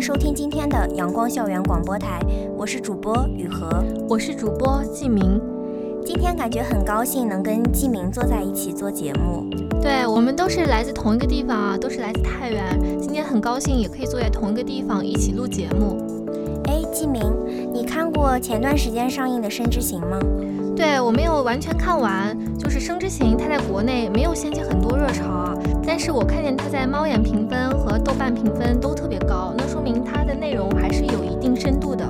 收听今天的阳光校园广播台，我是主播雨禾，我是主播季明。今天感觉很高兴能跟季明坐在一起做节目。对我们都是来自同一个地方啊，都是来自太原。今天很高兴也可以坐在同一个地方一起录节目。哎，季明，你看过前段时间上映的《生之行》吗？对我没有完全看完，就是《生之行》，它在国内没有掀起很多热潮啊。但是我看见它在猫眼评分和豆瓣评分都特别高，那说明它的内容还是有一定深度的。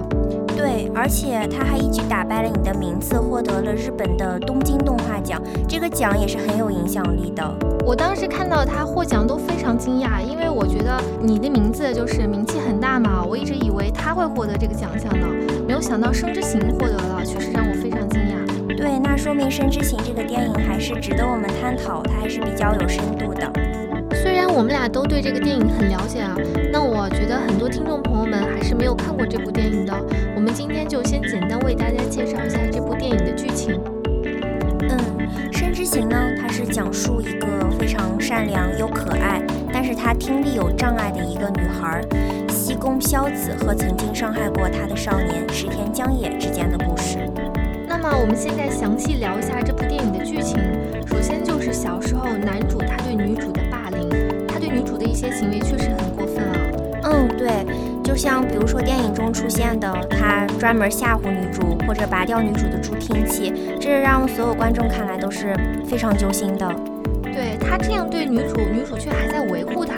对，而且它还一举打败了你的名字，获得了日本的东京动画奖，这个奖也是很有影响力的。我当时看到它获奖都非常惊讶，因为我觉得你的名字就是名气很大嘛，我一直以为他会获得这个奖项呢，没有想到《生之行》获得了，确实让我非常惊讶。对，那说明《生之行》这个电影还是值得我们探讨，它还是比较有深度的。我们俩都对这个电影很了解啊，那我觉得很多听众朋友们还是没有看过这部电影的。我们今天就先简单为大家介绍一下这部电影的剧情。嗯，《深之行》呢，它是讲述一个非常善良又可爱，但是她听力有障碍的一个女孩西宫飘子和曾经伤害过她的少年石田江野之间的故事。那么我们现在详细聊一下这部电影的剧情。首先就是小时候男主。一些行为确实很过分啊。嗯，对，就像比如说电影中出现的，他专门吓唬女主，或者拔掉女主的助听器，这让所有观众看来都是非常揪心的。对他这样对女主，女主却还在维护他。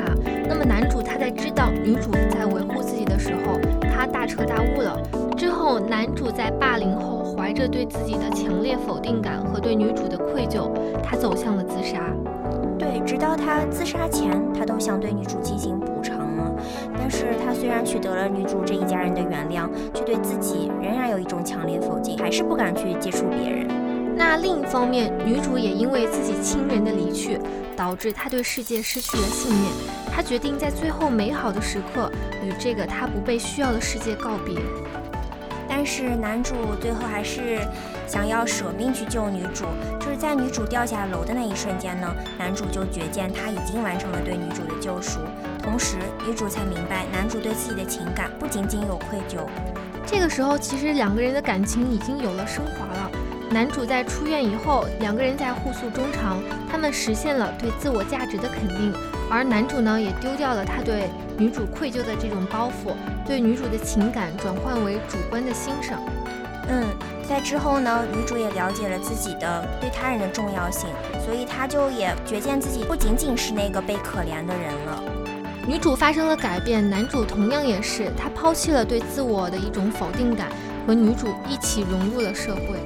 那么男主他在知道女主在维护自己的时候，他大彻大悟了。之后男主在霸凌后，怀着对自己的强烈否定感和对女主的愧疚，他走向了自杀。对，直到他自杀前，他都想对女主进行补偿了。但是他虽然取得了女主这一家人的原谅，却对自己仍然有一种强烈否定，还是不敢去接触别人。那另一方面，女主也因为自己亲人的离去，导致她对世界失去了信念。她决定在最后美好的时刻，与这个她不被需要的世界告别。但是男主最后还是想要舍命去救女主，就是在女主掉下楼的那一瞬间呢，男主就觉见他已经完成了对女主的救赎，同时女主才明白男主对自己的情感不仅仅有愧疚。这个时候，其实两个人的感情已经有了升华了。男主在出院以后，两个人在互诉衷肠，他们实现了对自我价值的肯定，而男主呢，也丢掉了他对女主愧疚的这种包袱，对女主的情感转换为主观的欣赏。嗯，在之后呢，女主也了解了自己的对他人的重要性，所以她就也觉见自己不仅仅是那个被可怜的人了。女主发生了改变，男主同样也是，他抛弃了对自我的一种否定感，和女主一起融入了社会。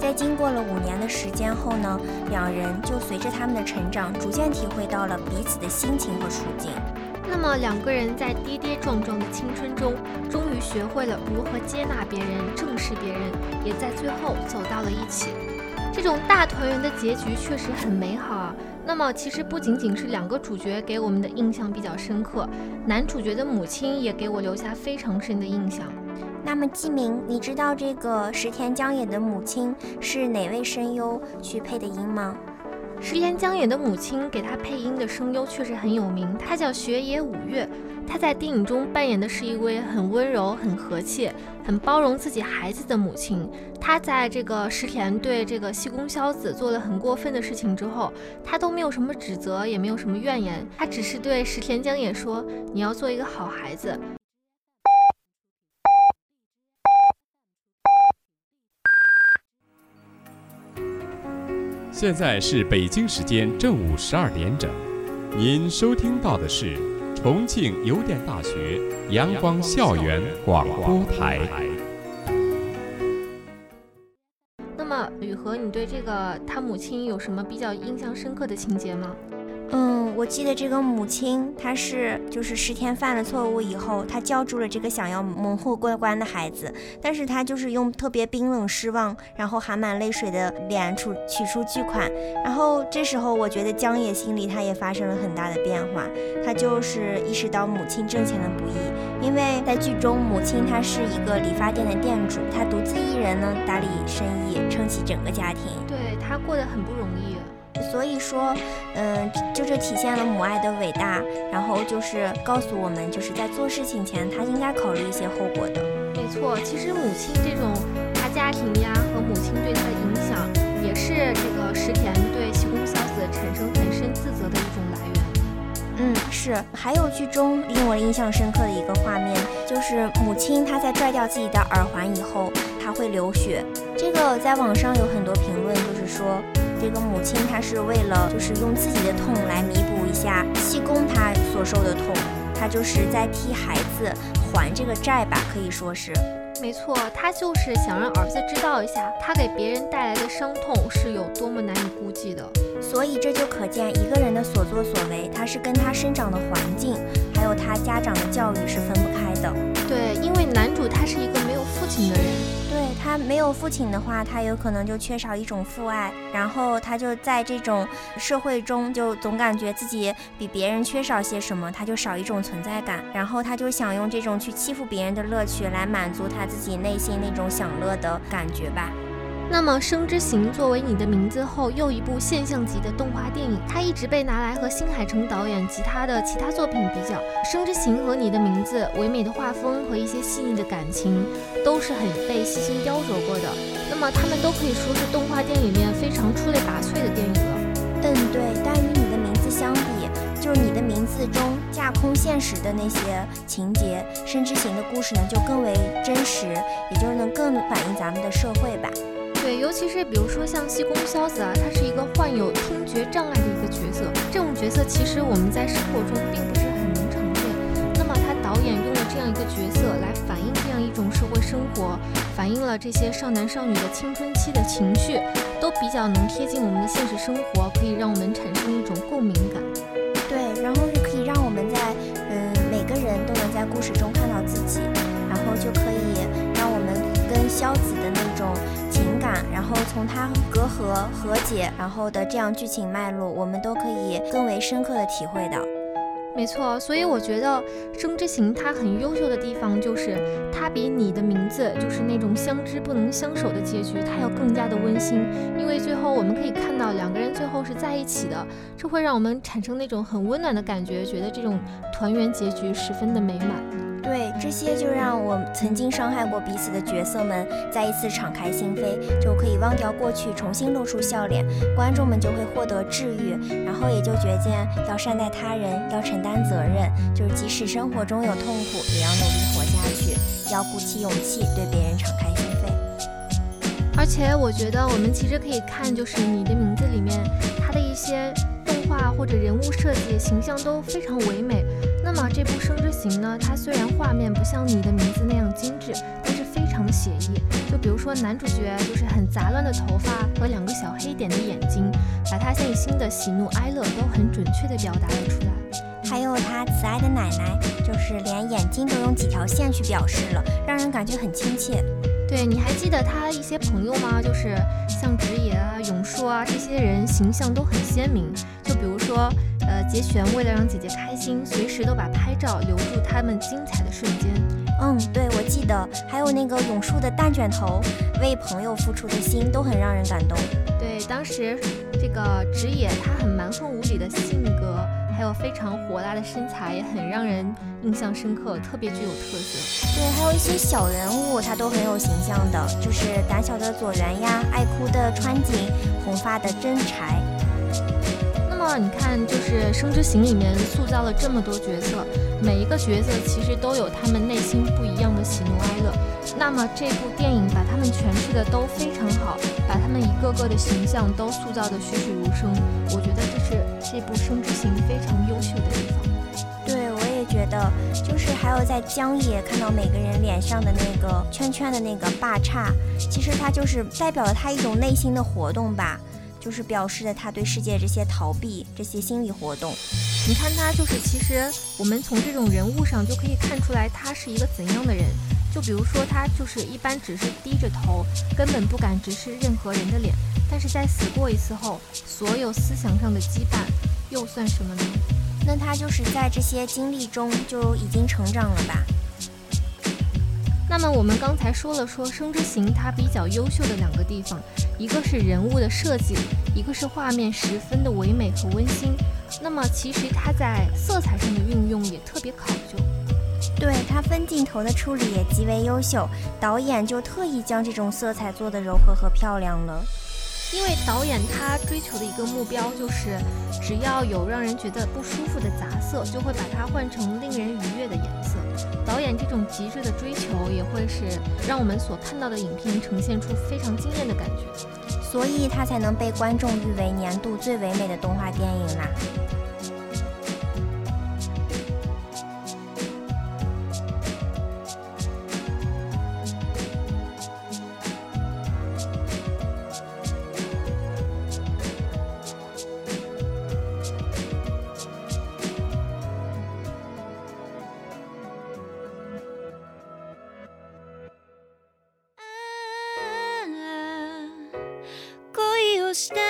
在经过了五年的时间后呢，两人就随着他们的成长，逐渐体会到了彼此的心情和处境。那么两个人在跌跌撞撞的青春中，终于学会了如何接纳别人、正视别人，也在最后走到了一起。这种大团圆的结局确实很美好啊。那么其实不仅仅是两个主角给我们的印象比较深刻，男主角的母亲也给我留下非常深的印象。那么季明，你知道这个石田江野的母亲是哪位声优去配的音吗？石田江野的母亲给他配音的声优确实很有名，他叫雪野五月。他在电影中扮演的是一位很温柔、很和气、很包容自己孩子的母亲。他在这个石田对这个西宫硝子做了很过分的事情之后，他都没有什么指责，也没有什么怨言，他只是对石田江野说：“你要做一个好孩子。”现在是北京时间正午十二点整，您收听到的是重庆邮电大学阳光校园广播台。那么，雨禾，你对这个他母亲有什么比较印象深刻的情节吗？嗯，我记得这个母亲，她是就是十天犯了错误以后，她叫住了这个想要蒙混过关的孩子，但是她就是用特别冰冷失望，然后含满泪水的脸出取出巨款，然后这时候我觉得江野心里他也发生了很大的变化，他就是意识到母亲挣钱的不易，因为在剧中母亲她是一个理发店的店主，她独自一人呢打理生意，撑起整个家庭，对她过得很不容易。所以说，嗯，就这体现了母爱的伟大，然后就是告诉我们，就是在做事情前，他应该考虑一些后果的。没错，其实母亲这种大家庭呀，和母亲对他的影响，也是这个石田对西宫小子产生很深自责的一种来源。嗯，是。还有剧中令我印象深刻的一个画面，就是母亲她在拽掉自己的耳环以后，她会流血。这个在网上有很多评论，就是说。这个母亲，她是为了就是用自己的痛来弥补一下气功她所受的痛，她就是在替孩子还这个债吧，可以说是。没错，她就是想让儿子知道一下，他给别人带来的伤痛是有多么难以估计的。所以这就可见一个人的所作所为，他是跟他生长的环境，还有他家长的教育是分不开的。对，因为男主他是一个父亲的人。对他没有父亲的话，他有可能就缺少一种父爱，然后他就在这种社会中就总感觉自己比别人缺少些什么，他就少一种存在感，然后他就想用这种去欺负别人的乐趣来满足他自己内心那种享乐的感觉吧。那么，《生之行》作为你的名字后又一部现象级的动画电影，它一直被拿来和新海诚导演及他的其他作品比较。《生之行》和你的名字，唯美的画风和一些细腻的感情，都是很被细心雕琢过的。那么，他们都可以说是动画电影里面非常出类拔萃的电影了。嗯，对。但与你的名字相比，就是你的名字中架空现实的那些情节，《生之行》的故事呢，就更为真实，也就是能更反映咱们的社会吧。对，尤其是比如说像西宫硝子啊，他是一个患有听觉障碍的一个角色。这种角色其实我们在生活中并不是很能常见。那么他导演用了这样一个角色来反映这样一种社会生活，反映了这些少男少女的青春期的情绪，都比较能贴近我们的现实生活，可以让我们产生一种共鸣感。对，然后就可以让我们在嗯每个人都能在故事中看到自己，然后就可以让我们跟萧子的那。然后从他隔阂和解，然后的这样剧情脉络，我们都可以更为深刻的体会到。没错，所以我觉得《生之行》它很优秀的地方，就是它比你的名字，就是那种相知不能相守的结局，它要更加的温馨。因为最后我们可以看到两个人最后是在一起的，这会让我们产生那种很温暖的感觉，觉得这种团圆结局十分的美满。对，这些就让我曾经伤害过彼此的角色们再一次敞开心扉，就可以忘掉过去，重新露出笑脸，观众们就会获得治愈，然后也就觉见要善待他人，要承担责任，就是即使生活中有痛苦，也要努力活下去，要鼓起勇气对别人敞开心扉。而且我觉得我们其实可以看，就是你的名字里面，它的一些动画或者人物设计形象都非常唯美。那么这部《生之行》呢，它虽然画面不像你的名字那样精致，但是非常的写意。就比如说男主角就是很杂乱的头发和两个小黑点的眼睛，把他内心的喜怒哀乐都很准确的表达了出来。还有他慈爱的奶奶，就是连眼睛都用几条线去表示了，让人感觉很亲切。对，你还记得他一些朋友吗？就是像直野啊、永树啊这些人形象都很鲜明。就比如说。呃，节选为了让姐姐开心，随时都把拍照留住他们精彩的瞬间。嗯，对，我记得还有那个永树的蛋卷头，为朋友付出的心都很让人感动。对，当时这个直野他很蛮横无理的性格，还有非常火辣的身材，也很让人印象深刻，特别具有特色。对，还有一些小人物，他都很有形象的，就是胆小的佐原呀，爱哭的川井，红发的真柴。么你看，就是《生之行》里面塑造了这么多角色，每一个角色其实都有他们内心不一样的喜怒哀乐。那么这部电影把他们诠释的都非常好，把他们一个个的形象都塑造的栩栩如生。我觉得这是这部《生之行》非常优秀的地方。对，我也觉得，就是还有在江野看到每个人脸上的那个圈圈的那个霸叉，其实它就是代表了他一种内心的活动吧，就是表示了他对世界这些逃避这些心理活动。你看他就是，其实我们从这种人物上就可以看出来他是一个怎样的人。就比如说，他就是一般只是低着头，根本不敢直视任何人的脸。但是在死过一次后，所有思想上的羁绊又算什么呢？那他就是在这些经历中就已经成长了吧？那么我们刚才说了说《生之行》它比较优秀的两个地方，一个是人物的设计，一个是画面十分的唯美和温馨。那么其实它在色彩上的运用也特别考究。对它分镜头的处理也极为优秀，导演就特意将这种色彩做得柔和和漂亮了。因为导演他追求的一个目标就是，只要有让人觉得不舒服的杂色，就会把它换成令人愉悦的颜色。导演这种极致的追求，也会是让我们所看到的影片呈现出非常惊艳的感觉，所以他才能被观众誉为年度最唯美的动画电影啦。して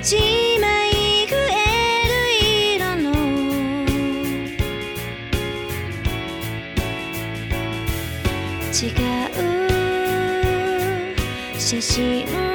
一枚増える色の。違う。写真。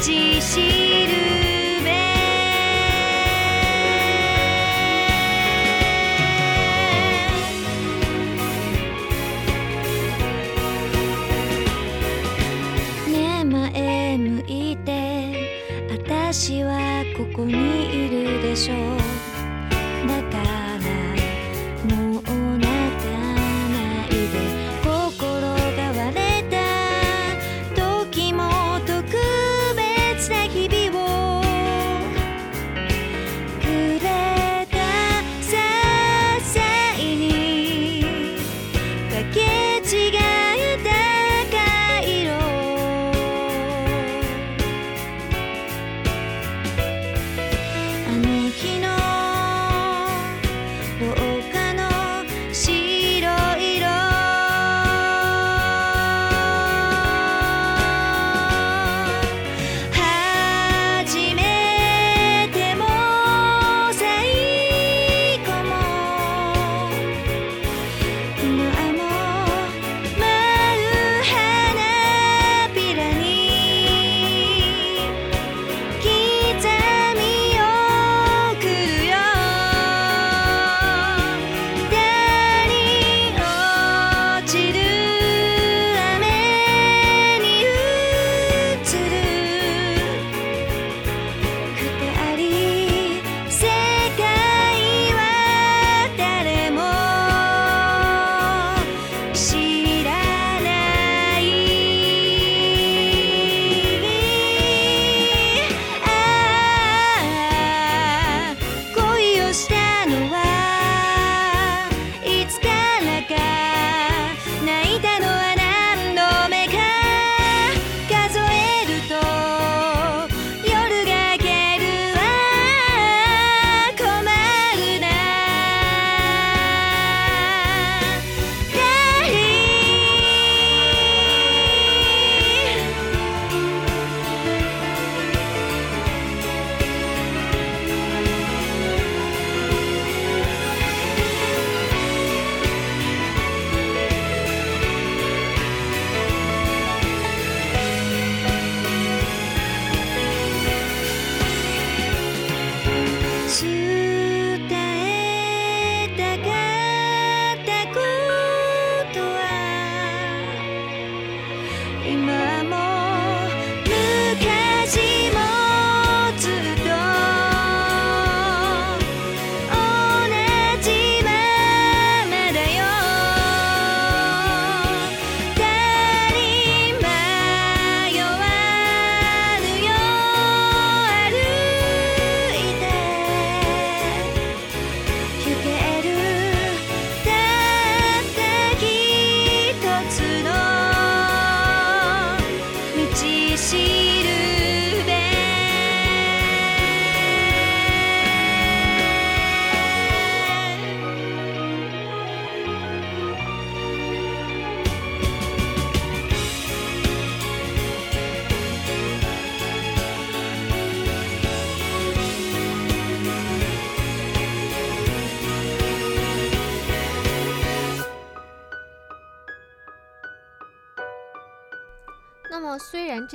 记心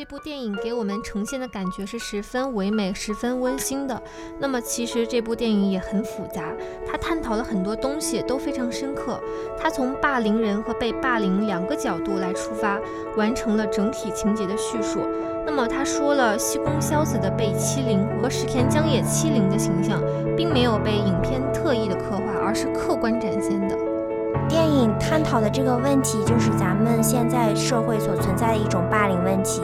部电影给我们呈现的感觉是十分唯美、十分温馨的，那么其实这部电影也很复杂。它探讨了很多东西，都非常深刻。它从霸凌人和被霸凌两个角度来出发，完成了整体情节的叙述。那么他说了，西宫硝子的被欺凌和石田将野欺凌的形象，并没有被影片特意的刻画，而是客观展现的。电影探讨的这个问题，就是咱们现在社会所存在的一种霸凌问题。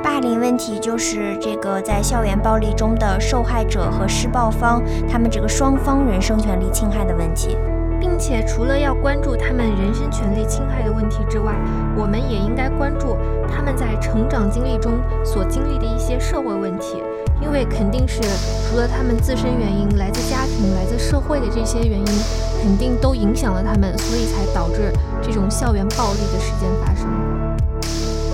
霸凌问题就是这个在校园暴力中的受害者和施暴方，他们这个双方人身权利侵害的问题。并且，除了要关注他们人身权利侵害的问题之外，我们也应该关注他们在成长经历中所经历的一些社会问题。因为肯定是除了他们自身原因，来自家庭、来自社会的这些原因，肯定都影响了他们，所以才导致这种校园暴力的事件发生。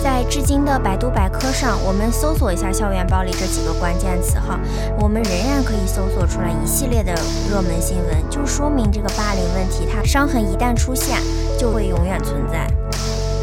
在至今的百度百科上，我们搜索一下“校园暴力”这几个关键词哈，我们仍然可以搜索出来一系列的热门新闻，就说明这个霸凌问题，它伤痕一旦出现，就会永远存在。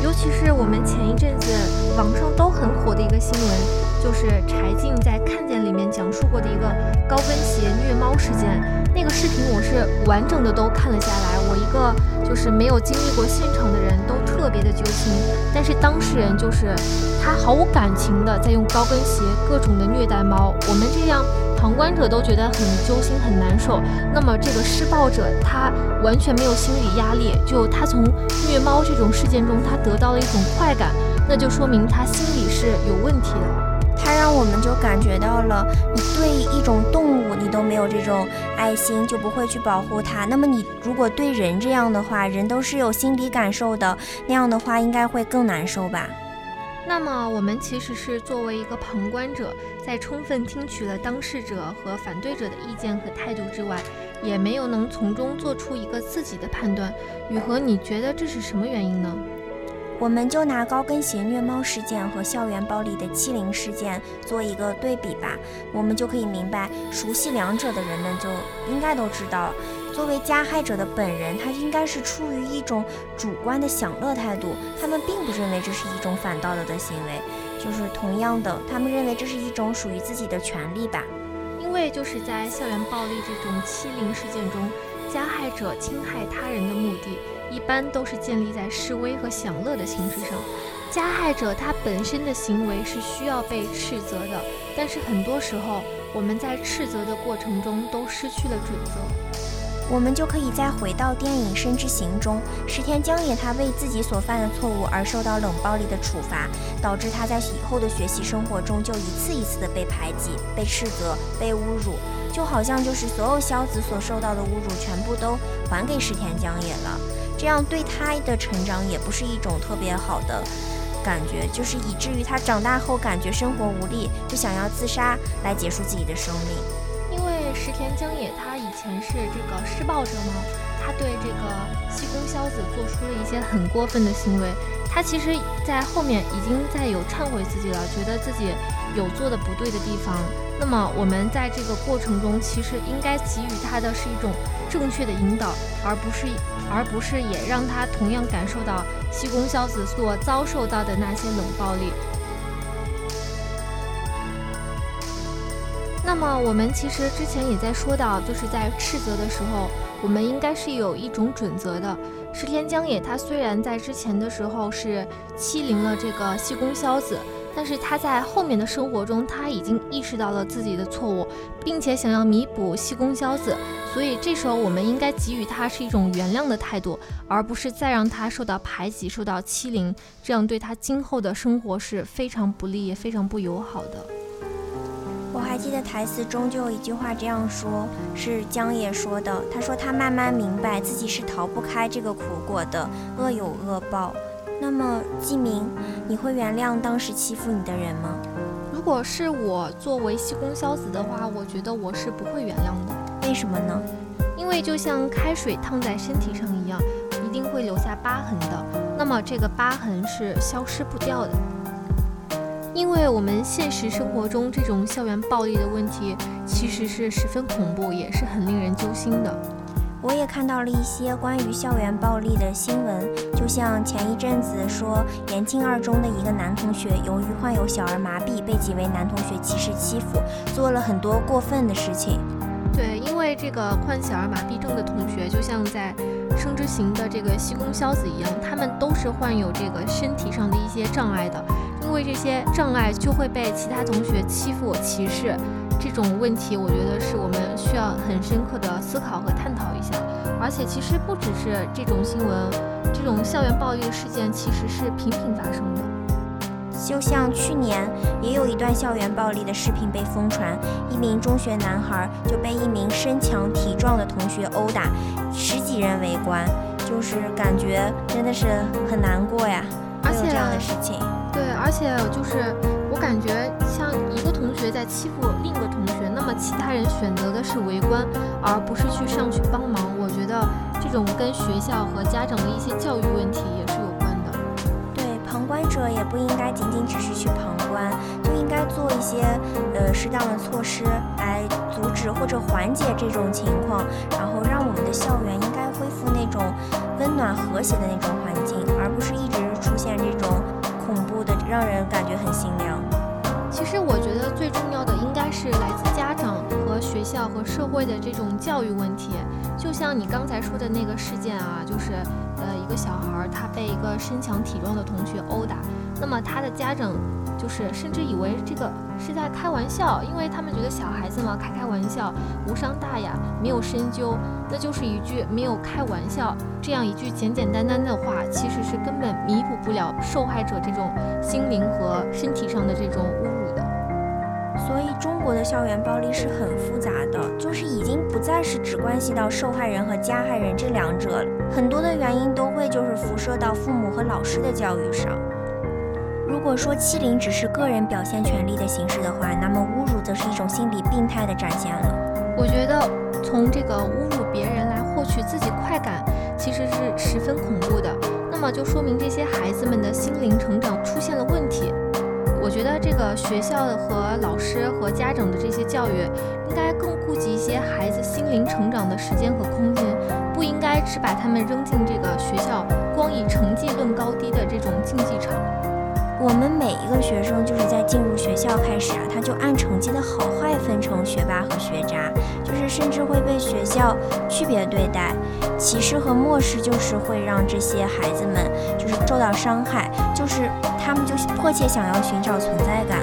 尤其是我们前一阵子网上都很火的一个新闻，就是柴静在《看见》里面讲述过的一个高跟鞋虐猫事件。那个视频我是完整的都看了下来，我一个就是没有经历过现场的人都特别的揪心。但是当事人就是他毫无感情的在用高跟鞋各种的虐待猫，我们这样。旁观者都觉得很揪心、很难受，那么这个施暴者他完全没有心理压力，就他从虐猫这种事件中他得到了一种快感，那就说明他心里是有问题的。他让我们就感觉到了，你对一种动物你都没有这种爱心，就不会去保护它。那么你如果对人这样的话，人都是有心理感受的，那样的话应该会更难受吧。那么，我们其实是作为一个旁观者，在充分听取了当事者和反对者的意见和态度之外，也没有能从中做出一个自己的判断。雨禾，你觉得这是什么原因呢？我们就拿高跟鞋虐猫事件和校园暴力的欺凌事件做一个对比吧，我们就可以明白，熟悉两者的人们就应该都知道。作为加害者的本人，他应该是出于一种主观的享乐态度，他们并不认为这是一种反道德的行为。就是同样的，他们认为这是一种属于自己的权利吧。因为就是在校园暴力这种欺凌事件中，加害者侵害他人的目的，一般都是建立在示威和享乐的形式上。加害者他本身的行为是需要被斥责的，但是很多时候我们在斥责的过程中都失去了准则。我们就可以再回到电影《生之行》中，石田江野他为自己所犯的错误而受到冷暴力的处罚，导致他在以后的学习生活中就一次一次的被排挤、被斥责、被侮辱，就好像就是所有萧子所受到的侮辱全部都还给石田江野了，这样对他的成长也不是一种特别好的感觉，就是以至于他长大后感觉生活无力，就想要自杀来结束自己的生命。因为石田江野他前是这个施暴者吗，他对这个西宫硝子做出了一些很过分的行为，他其实在后面已经在有忏悔自己了，觉得自己有做的不对的地方。那么我们在这个过程中，其实应该给予他的是一种正确的引导，而不是而不是也让他同样感受到西宫硝子所遭受到的那些冷暴力。那么我们其实之前也在说到，就是在斥责的时候，我们应该是有一种准则的。石田江野他虽然在之前的时候是欺凌了这个西宫硝子，但是他在后面的生活中，他已经意识到了自己的错误，并且想要弥补西宫硝子，所以这时候我们应该给予他是一种原谅的态度，而不是再让他受到排挤、受到欺凌，这样对他今后的生活是非常不利、也非常不友好的。我还记得台词中就有一句话这样说，是江野说的，他说他慢慢明白自己是逃不开这个苦果的，恶有恶报。那么，季明，你会原谅当时欺负你的人吗？如果是我作为西宫硝子的话，我觉得我是不会原谅的。为什么呢？因为就像开水烫在身体上一样，一定会留下疤痕的。那么这个疤痕是消失不掉的。因为我们现实生活中这种校园暴力的问题，其实是十分恐怖，也是很令人揪心的。我也看到了一些关于校园暴力的新闻，就像前一阵子说延庆二中的一个男同学，由于患有小儿麻痹，被几位男同学歧视欺负，做了很多过分的事情。对，因为这个患小儿麻痹症的同学，就像在《生殖型》的这个西宫硝子一样，他们都是患有这个身体上的一些障碍的，因为这些障碍就会被其他同学欺负歧视。这种问题，我觉得是我们需要很深刻的思考和探讨一下。而且，其实不只是这种新闻，这种校园暴力事件其实是频频发生的。就像去年也有一段校园暴力的视频被疯传，一名中学男孩就被一名身强体壮的同学殴打，十几人围观，就是感觉真的是很难过呀。而且这样的事情，对，而且就是我感觉像一个同学在欺负另一个同学，那么其他人选择的是围观，而不是去上去帮忙。我觉得这种跟学校和家长的一些教育问题也是有关的。对，旁观者也不应该仅仅只是去旁观，就应该做一些呃适当的措施来阻止或者缓解这种情况，然后让我们的校园应该恢复那种温暖和谐的那种环境，而不是一直出现这种恐怖的，让人感觉很心凉。其实我觉得最重要的应该是来自家长和学校和社会的这种教育问题。就像你刚才说的那个事件啊，就是呃一个小孩他被一个身强体壮的同学殴打，那么他的家长就是甚至以为这个是在开玩笑，因为他们觉得小孩子嘛开开玩笑无伤大雅，没有深究，那就是一句没有开玩笑这样一句简简单单的话，其实是根本弥补不了受害者这种心灵和身体上的这种侮辱的。所以中国的校园暴力是很复杂的，就是已经不再是只关系到受害人和加害人这两者了，很多的原因都会就是辐射到父母和老师的教育上。如果说欺凌只是个人表现权利的形式的话，那么侮辱则是一种心理病态的展现了。我觉得从这个侮辱别人来获取自己快感，其实是十分恐怖的。那么就说明这些孩子们的心灵成长出现了问题。我觉得这个学校和老师和家长的这些教育，应该更顾及一些孩子心灵成长的时间和空间，不应该只把他们扔进这个学校光以成绩论高低的这种竞技场。我们每一个学生就是在进入学校开始啊，他就按成绩的好坏分成学霸和学渣，就是甚至会被学校区别对待，歧视和漠视就是会让这些孩子们就是受到伤害，就是他们就迫切想要寻找存在感。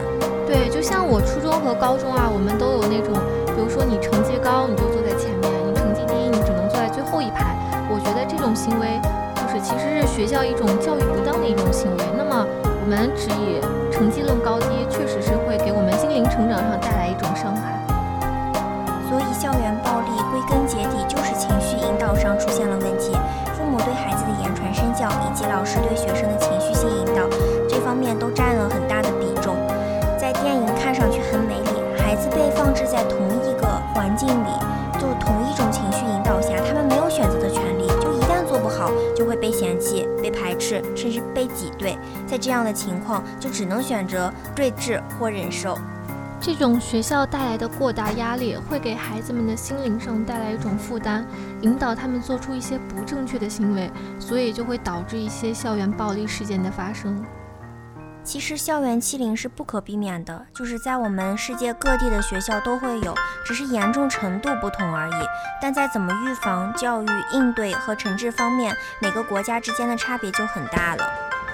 对，就像我初中和高中啊，我们都有那种，比如说你成绩高，你就坐在前面；你成绩低，你只能坐在最后一排。我觉得这种行为就是其实是学校一种教育不当的一种行为。那么我们只以成绩论高低，确实是会给我们心灵成长上带来一种伤害。所以校园暴力归根结底就是情绪引导上出现了问题，父母对孩子的言传身教，以及老师对学生的情绪性引导，这方面都占了很大的比重。在电影看上去很美丽，孩子被放置在同一个环境里，就同一种情绪引导下，他们没有选择的权利。就一旦做不好，就会被嫌弃、被排斥，甚至被挤兑。在这样的情况，就只能选择睿智或忍受。这种学校带来的过大压力，会给孩子们的心灵上带来一种负担，引导他们做出一些不正确的行为，所以就会导致一些校园暴力事件的发生。其实校园欺凌是不可避免的，就是在我们世界各地的学校都会有，只是严重程度不同而已。但在怎么预防、教育、应对和惩治方面，每个国家之间的差别就很大了。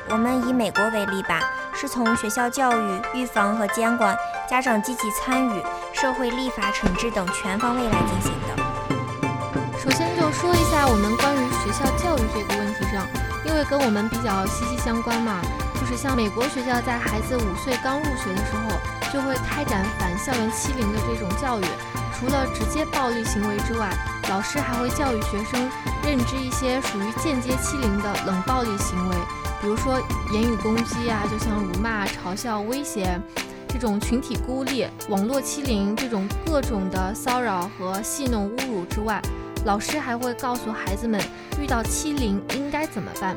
我们以美国为例吧，是从学校教育、预防和监管、家长积极参与、社会立法惩治等全方位来进行的。首先就说一下我们关于学校教育这个问题上，因为跟我们比较息息相关嘛，就是像美国学校在孩子五岁刚入学的时候，就会开展反校园欺凌的这种教育。除了直接暴力行为之外，老师还会教育学生认知一些属于间接欺凌的冷暴力行为，比如说言语攻击啊，就像辱骂、嘲笑、威胁这种群体孤立、网络欺凌这种各种的骚扰和戏弄侮辱之外。老师还会告诉孩子们，遇到欺凌应该怎么办，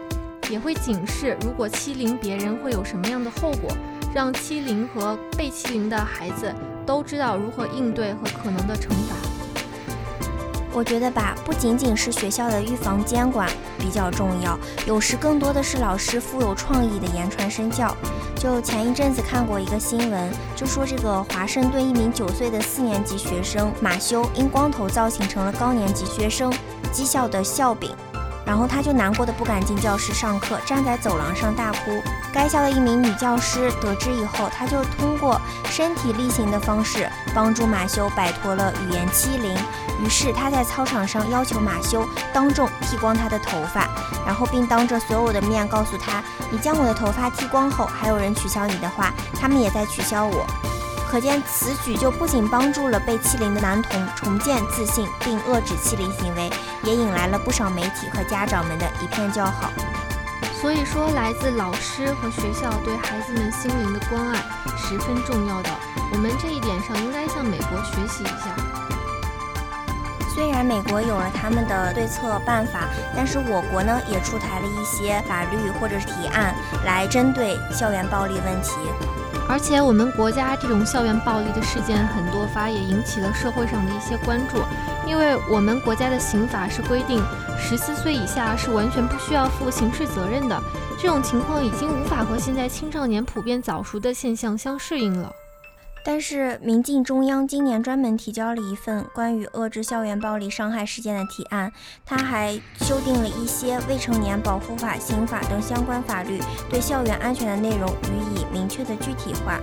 也会警示如果欺凌别人会有什么样的后果，让欺凌和被欺凌的孩子都知道如何应对和可能的惩罚。我觉得吧，不仅仅是学校的预防监管比较重要，有时更多的是老师富有创意的言传身教。就前一阵子看过一个新闻，就说这个华盛顿一名九岁的四年级学生马修因光头造型成了高年级学生讥笑的笑柄，然后他就难过的不敢进教室上课，站在走廊上大哭。该校的一名女教师得知以后，她就通过身体力行的方式帮助马修摆脱了语言欺凌。于是他在操场上要求马修当众剃光他的头发，然后并当着所有的面告诉他：“你将我的头发剃光后，还有人取笑你的话，他们也在取笑我。”可见此举就不仅帮助了被欺凌的男童重建自信，并遏制欺凌行为，也引来了不少媒体和家长们的一片叫好。所以说，来自老师和学校对孩子们心灵的关爱十分重要的。我们这一点上应该向美国学习一下。虽然美国有了他们的对策办法，但是我国呢也出台了一些法律或者是提案来针对校园暴力问题。而且我们国家这种校园暴力的事件很多发，也引起了社会上的一些关注。因为我们国家的刑法是规定，十四岁以下是完全不需要负刑事责任的。这种情况已经无法和现在青少年普遍早熟的现象相适应了。但是，民进中央今年专门提交了一份关于遏制校园暴力伤害事件的提案，他还修订了一些未成年保护法、刑法等相关法律，对校园安全的内容予以明确的具体化。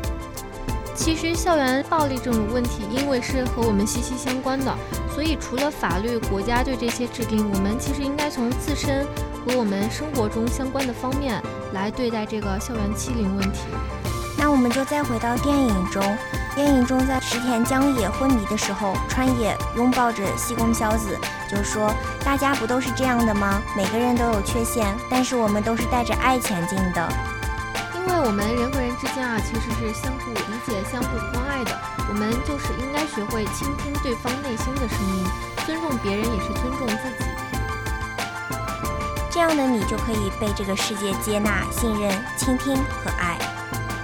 其实，校园暴力这种问题，因为是和我们息息相关的，所以除了法律、国家对这些制定，我们其实应该从自身和我们生活中相关的方面来对待这个校园欺凌问题。那我们就再回到电影中，电影中在石田江野昏迷的时候，川野拥抱着西宫硝子，就说：“大家不都是这样的吗？每个人都有缺陷，但是我们都是带着爱前进的。因为我们人和人之间啊，其实是相互理解、相互关爱的。我们就是应该学会倾听对方内心的声音，尊重别人也是尊重自己。这样的你就可以被这个世界接纳、信任、倾听和爱。”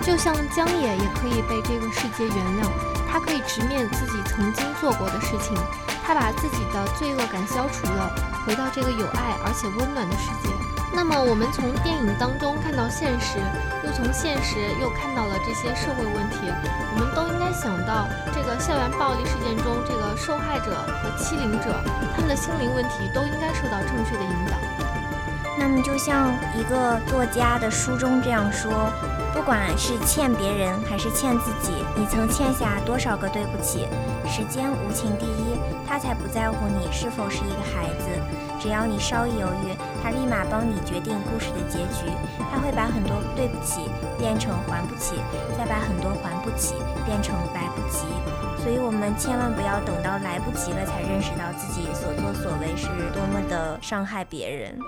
就像江野也可以被这个世界原谅，他可以直面自己曾经做过的事情，他把自己的罪恶感消除了，回到这个有爱而且温暖的世界。那么，我们从电影当中看到现实，又从现实又看到了这些社会问题，我们都应该想到，这个校园暴力事件中，这个受害者和欺凌者，他们的心灵问题都应该受到正确的引导。那么，就像一个作家的书中这样说。不管是欠别人还是欠自己，你曾欠下多少个对不起？时间无情第一，他才不在乎你是否是一个孩子。只要你稍一犹豫，他立马帮你决定故事的结局。他会把很多对不起变成还不起，再把很多还不起变成来不及。所以，我们千万不要等到来不及了才认识到自己所作所为是多么的伤害别人。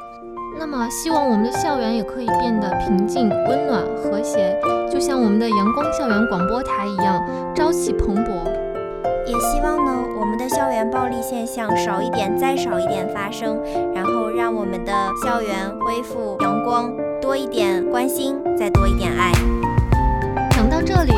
那么，希望我们的校园也可以变得平静、温暖、和谐，就像我们的阳光校园广播台一样，朝气蓬勃。也希望呢，我们的校园暴力现象少一点，再少一点发生，然后让我们的校园恢复阳光，多一点关心，再多一点爱。讲到这里。